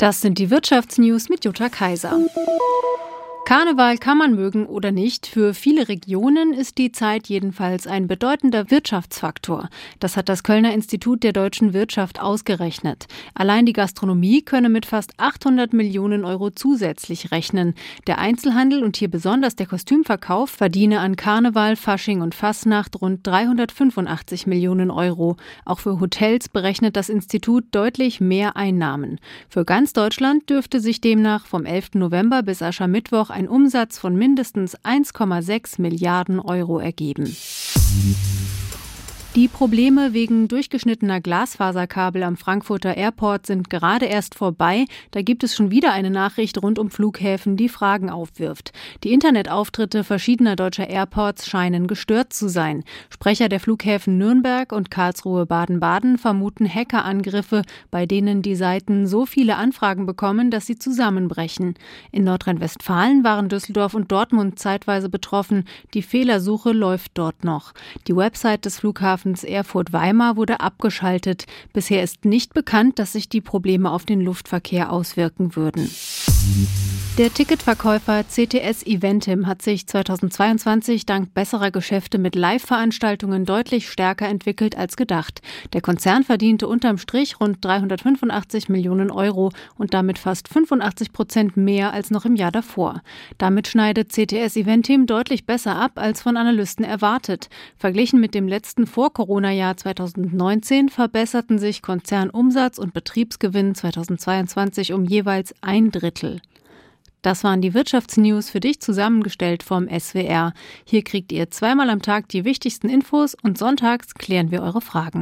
Das sind die Wirtschaftsnews mit Jutta Kaiser. Karneval kann man mögen oder nicht. Für viele Regionen ist die Zeit jedenfalls ein bedeutender Wirtschaftsfaktor. Das hat das Kölner Institut der deutschen Wirtschaft ausgerechnet. Allein die Gastronomie könne mit fast 800 Millionen Euro zusätzlich rechnen. Der Einzelhandel und hier besonders der Kostümverkauf verdiene an Karneval, Fasching und Fasnacht rund 385 Millionen Euro. Auch für Hotels berechnet das Institut deutlich mehr Einnahmen. Für ganz Deutschland dürfte sich demnach vom 11. November bis Aschermittwoch ein Umsatz von mindestens 1,6 Milliarden Euro ergeben. Die Probleme wegen durchgeschnittener Glasfaserkabel am Frankfurter Airport sind gerade erst vorbei. Da gibt es schon wieder eine Nachricht rund um Flughäfen, die Fragen aufwirft. Die Internetauftritte verschiedener deutscher Airports scheinen gestört zu sein. Sprecher der Flughäfen Nürnberg und Karlsruhe Baden-Baden vermuten Hackerangriffe, bei denen die Seiten so viele Anfragen bekommen, dass sie zusammenbrechen. In Nordrhein-Westfalen waren Düsseldorf und Dortmund zeitweise betroffen. Die Fehlersuche läuft dort noch. Die Website des Flughafens Flughafens Erfurt-Weimar wurde abgeschaltet. Bisher ist nicht bekannt, dass sich die Probleme auf den Luftverkehr auswirken würden. Der Ticketverkäufer CTS Eventim hat sich 2022 dank besserer Geschäfte mit Live-Veranstaltungen deutlich stärker entwickelt als gedacht. Der Konzern verdiente unterm Strich rund 385 Millionen Euro und damit fast 85 Prozent mehr als noch im Jahr davor. Damit schneidet CTS Eventim deutlich besser ab als von Analysten erwartet. Verglichen mit dem letzten Vor-Corona-Jahr 2019 verbesserten sich Konzernumsatz und Betriebsgewinn 2022 um jeweils ein Drittel. Das waren die Wirtschaftsnews für dich zusammengestellt vom SWR. Hier kriegt ihr zweimal am Tag die wichtigsten Infos und sonntags klären wir eure Fragen.